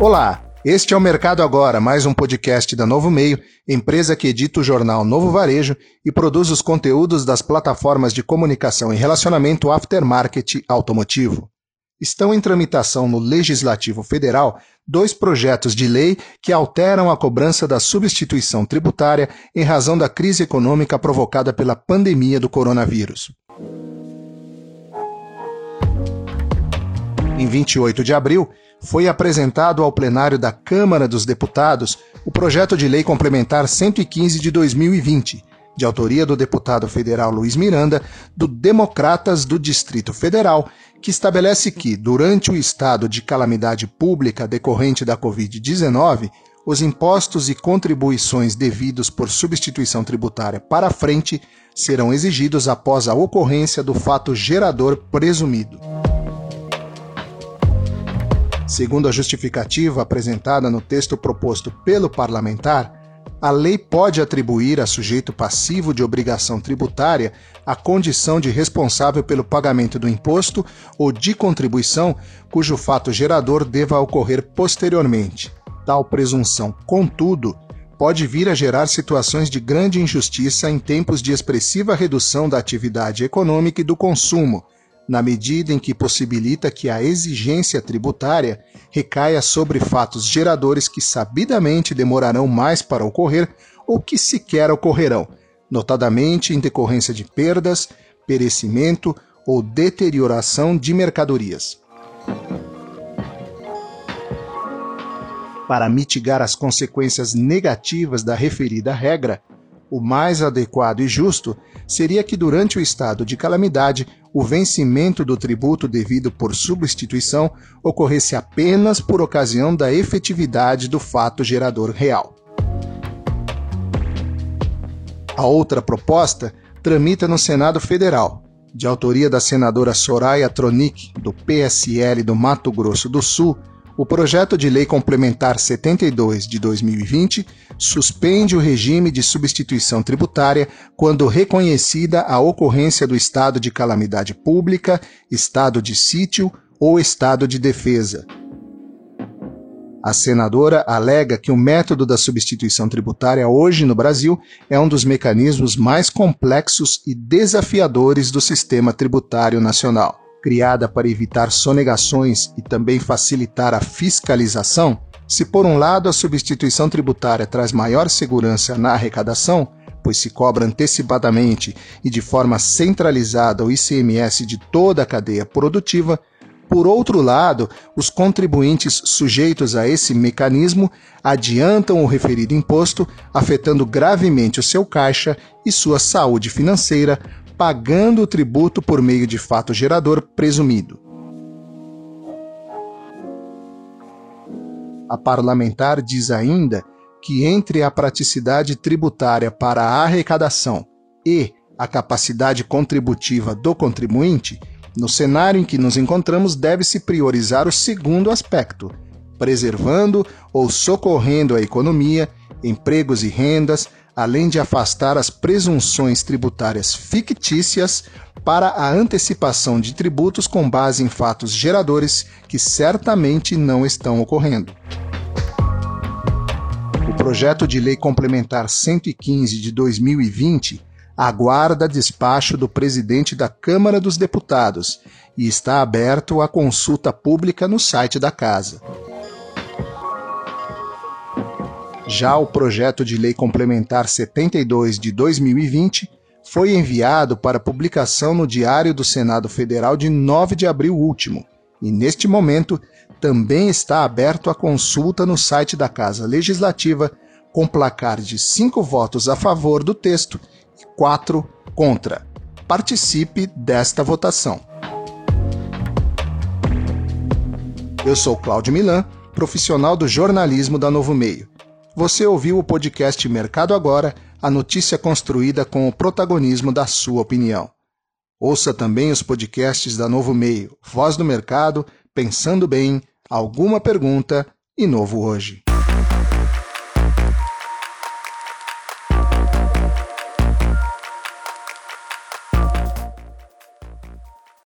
Olá, este é o Mercado Agora, mais um podcast da Novo Meio, empresa que edita o jornal Novo Varejo e produz os conteúdos das plataformas de comunicação e relacionamento aftermarket automotivo. Estão em tramitação no Legislativo Federal dois projetos de lei que alteram a cobrança da substituição tributária em razão da crise econômica provocada pela pandemia do coronavírus. Em 28 de abril, foi apresentado ao plenário da Câmara dos Deputados o projeto de lei complementar 115 de 2020, de autoria do deputado federal Luiz Miranda, do Democratas do Distrito Federal, que estabelece que, durante o estado de calamidade pública decorrente da Covid-19, os impostos e contribuições devidos por substituição tributária para frente serão exigidos após a ocorrência do fato gerador presumido. Segundo a justificativa apresentada no texto proposto pelo parlamentar, a lei pode atribuir a sujeito passivo de obrigação tributária a condição de responsável pelo pagamento do imposto ou de contribuição cujo fato gerador deva ocorrer posteriormente. Tal presunção, contudo, pode vir a gerar situações de grande injustiça em tempos de expressiva redução da atividade econômica e do consumo na medida em que possibilita que a exigência tributária recaia sobre fatos geradores que sabidamente demorarão mais para ocorrer ou que sequer ocorrerão, notadamente em decorrência de perdas, perecimento ou deterioração de mercadorias. Para mitigar as consequências negativas da referida regra, o mais adequado e justo seria que, durante o estado de calamidade, o vencimento do tributo devido por substituição ocorresse apenas por ocasião da efetividade do fato gerador real. A outra proposta tramita no Senado Federal, de autoria da senadora Soraya Tronic, do PSL do Mato Grosso do Sul, o projeto de lei complementar 72 de 2020 suspende o regime de substituição tributária quando reconhecida a ocorrência do estado de calamidade pública, estado de sítio ou estado de defesa. A senadora alega que o método da substituição tributária hoje no Brasil é um dos mecanismos mais complexos e desafiadores do sistema tributário nacional criada para evitar sonegações e também facilitar a fiscalização, se por um lado a substituição tributária traz maior segurança na arrecadação, pois se cobra antecipadamente e de forma centralizada o ICMS de toda a cadeia produtiva, por outro lado, os contribuintes sujeitos a esse mecanismo adiantam o referido imposto, afetando gravemente o seu caixa e sua saúde financeira, pagando o tributo por meio de fato gerador presumido. A parlamentar diz ainda que entre a praticidade tributária para a arrecadação e a capacidade contributiva do contribuinte, no cenário em que nos encontramos deve-se priorizar o segundo aspecto, preservando ou socorrendo a economia, empregos e rendas, além de afastar as presunções tributárias fictícias para a antecipação de tributos com base em fatos geradores que certamente não estão ocorrendo. O projeto de lei complementar 115 de 2020 aguarda despacho do presidente da Câmara dos Deputados e está aberto à consulta pública no site da Casa. Já o projeto de lei complementar 72 de 2020 foi enviado para publicação no Diário do Senado Federal de 9 de abril último e, neste momento, também está aberto a consulta no site da Casa Legislativa, com placar de cinco votos a favor do texto e quatro contra. Participe desta votação. Eu sou Cláudio Milan, profissional do jornalismo da Novo Meio. Você ouviu o podcast Mercado Agora, a notícia construída com o protagonismo da sua opinião. Ouça também os podcasts da Novo Meio, Voz do Mercado, Pensando Bem, Alguma Pergunta e Novo Hoje.